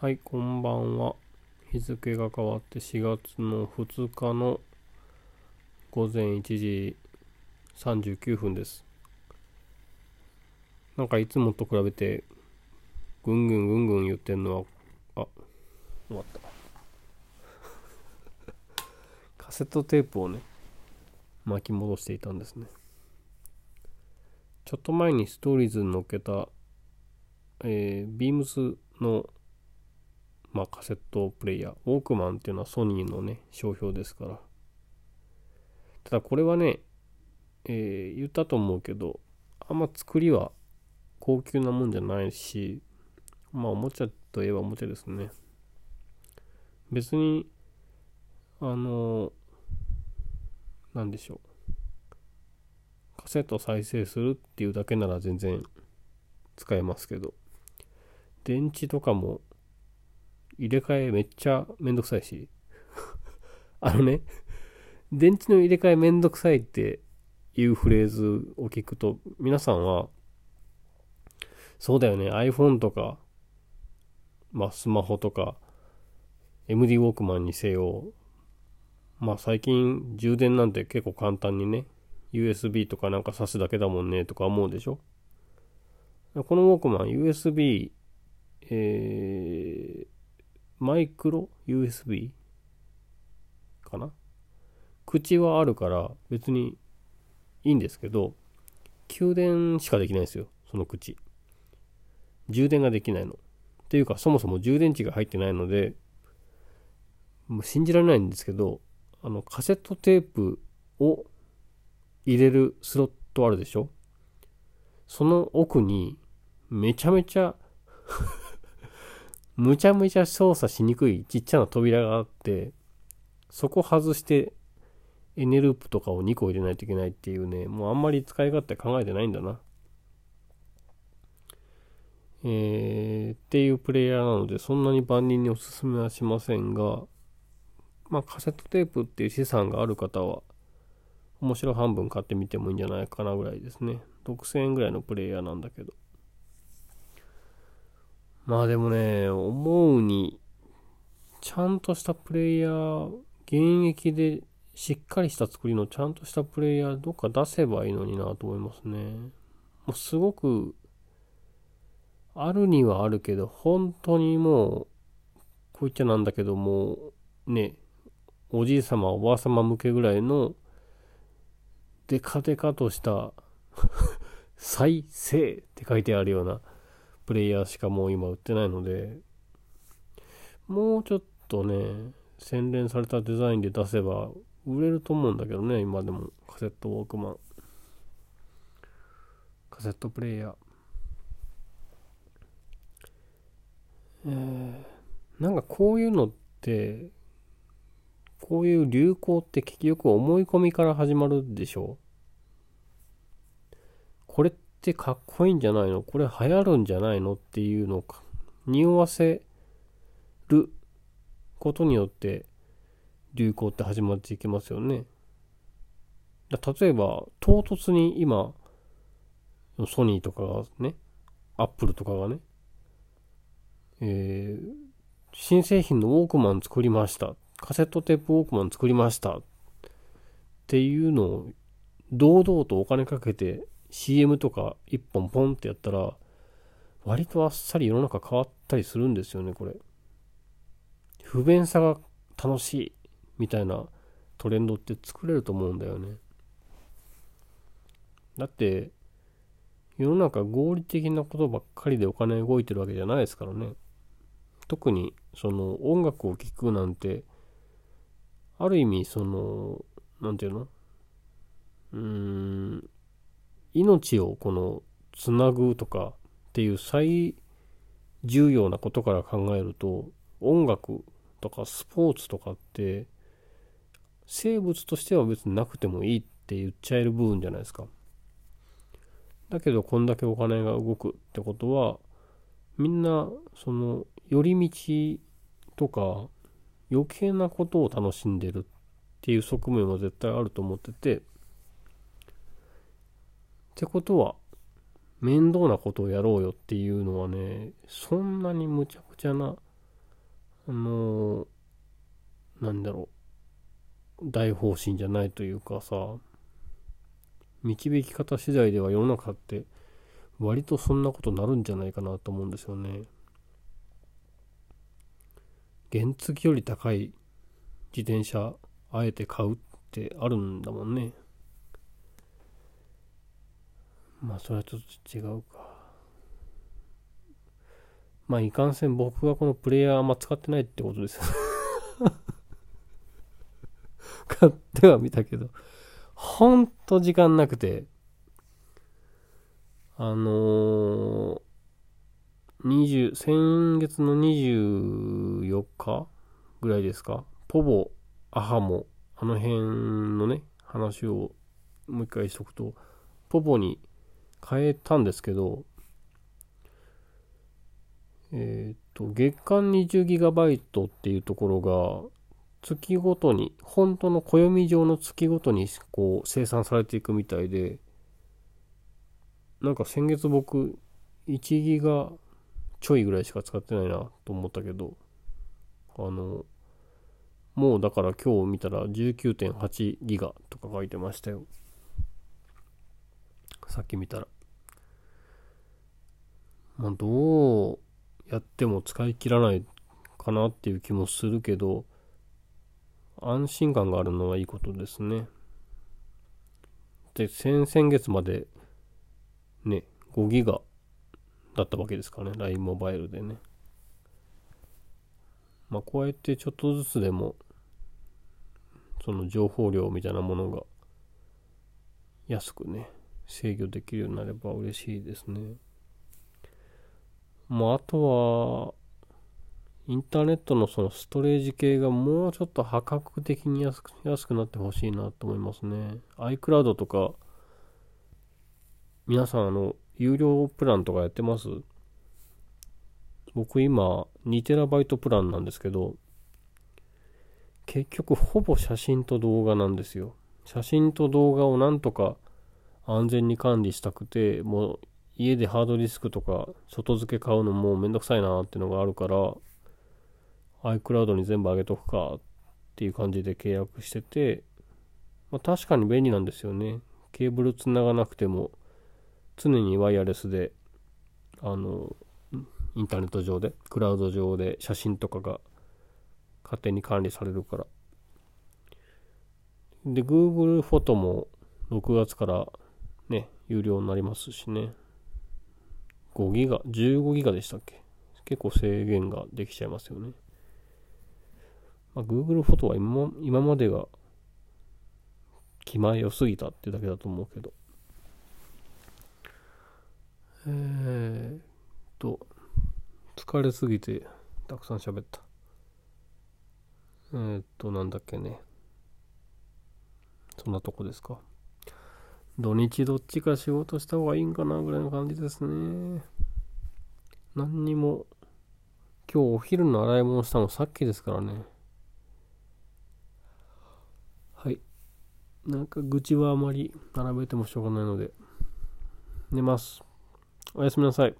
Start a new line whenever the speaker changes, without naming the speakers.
はい、こんばんは。日付が変わって4月の2日の午前1時39分です。なんかいつもと比べてぐんぐんぐんぐん言ってんのは、あ、終わった。カセットテープをね、巻き戻していたんですね。ちょっと前にストーリーズに載っけた、えー、ビームスのまあ、カセットプレイヤー。ウォークマンっていうのはソニーのね、商標ですから。ただこれはね、えー言ったと思うけど、あんま作りは高級なもんじゃないし、まあおもちゃといえばおもちゃですね。別に、あの、なんでしょう。カセット再生するっていうだけなら全然使えますけど、電池とかも入れ替えめっちゃめんどくさいし。あのね、電池の入れ替えめんどくさいっていうフレーズを聞くと、皆さんは、そうだよね、iPhone とか、まあスマホとか、MD ウォークマンにせよ、まあ最近充電なんて結構簡単にね、USB とかなんか挿すだけだもんねとか思うでしょこのウォークマン USB、えー、マイクロ USB かな？口はあるから別にいいんですけど、給電しかできないんですよ、その口。充電ができないの。っていうか、そもそも充電池が入ってないので、もう信じられないんですけど、あの、カセットテープを入れるスロットあるでしょ？その奥に、めちゃめちゃむちゃむちゃ操作しにくいちっちゃな扉があって、そこ外してエネループとかを2個入れないといけないっていうね、もうあんまり使い勝手考えてないんだな。えー、っていうプレイヤーなので、そんなに万人におすすめはしませんが、まあカセットテープっていう資産がある方は、面白半分買ってみてもいいんじゃないかなぐらいですね。6000円ぐらいのプレイヤーなんだけど。まあでもね、思うに、ちゃんとしたプレイヤー、現役でしっかりした作りのちゃんとしたプレイヤーどっか出せばいいのになと思いますね。もうすごく、あるにはあるけど、本当にもう、こう言っちゃなんだけども、ね、おじい様、おばあ様向けぐらいの、デカデカとした、再生って書いてあるような、プレイヤーしかもう今売ってないので、もうちょっとね、洗練されたデザインで出せば売れると思うんだけどね、今でも。カセットウォークマン。カセットプレイヤー。えー、なんかこういうのって、こういう流行って結局思い込みから始まるでしょ？これってかっこいいんじゃないの？これ流行るんじゃないの？っていうのを匂わせることによって流行って始まっていきますよね。例えば唐突に今ソニーとかがねアップルとかがね、えー、新製品のウォークマン作りました。カセットテープウォークマン作りました。っていうのを堂々とお金かけて CM とか一本ポンってやったら割とあっさり世の中変わったりするんですよねこれ。不便さが楽しいみたいなトレンドって作れると思うんだよね。だって世の中合理的なことばっかりでお金動いてるわけじゃないですからね。特にその音楽を聴くなんてある意味その何て言うの？うーん命をこのつなぐとかっていう最重要なことから考えると音楽とかスポーツとかって生物としては別になくてもいいって言っちゃえる部分じゃないですか。だけどこんだけお金が動くってことはみんなその寄り道とか余計なことを楽しんでるっていう側面は絶対あると思っててってことは面倒なことをやろうよっていうのはねそんなにむちゃくちゃなあのなんだろう大方針じゃないというかさ導き方次第では世の中って割とそんなことなるんじゃないかなと思うんですよね。原付より高い自転車あえて買うってあるんだもんね。まあそれはちょっと違うか。まあいかんせん僕はこのプレイヤーあんま使ってないってことですよ。買ってはみたけど、ほんと時間なくて、あのー、20、先月の24日ぐらいですか、ポボ、アハモ、あの辺のね、話をもう一回しとくと、ポボに変えたんですけど、えっ、ー、と、月間 20GB っていうところが、月ごとに、本当の暦上の月ごとにこう生産されていくみたいで、なんか先月僕、1ギガちょいぐらいしか使ってないなと思ったけど、あの、もうだから今日見たら19.8ギガとか書いてましたよ。さっき見たら。まあどうやっても使い切らないかなっていう気もするけど、安心感があるのはいいことですね。で、先々月までね、5ギガだったわけですからね、LINE モバイルでね。まあ、こうやってちょっとずつでも、その情報量みたいなものが安くね、制御できるようになれば嬉しいですね。まあ、あとは、インターネットのそのストレージ系がもうちょっと破格的に安く安くなってほしいなと思いますね。iCloud とか、皆さんあの、有料プランとかやってます？僕今 2TB プランなんですけど、結局ほぼ写真と動画なんですよ。写真と動画をなんとか安全に管理したくて、もう家でハードディスクとか外付け買うのもめんどくさいなっていうのがあるから、iCloud に全部上げとくかっていう感じで契約してて、まあ、確かに便利なんですよね。ケーブル繋がなくても常にワイヤレスで、あの、インターネット上で、クラウド上で写真とかが勝手に管理されるから。で、Google フォトも6月からね、有料になりますしね。5ギガ、15ギガでしたっけ？結構制限ができちゃいますよね。まあ、Google フォトは今今までが気前良すぎたってだけだと思うけど。えー、っと、疲れすぎてたくさん喋った。えー、っと、なんだっけね。そんなとこですか。土日どっちか仕事した方がいいんかなぐらいの感じですね。何にも、今日お昼の洗い物したのさっきですからね。はい。なんか愚痴はあまり並べてもしょうがないので、寝ます。おやすみなさい。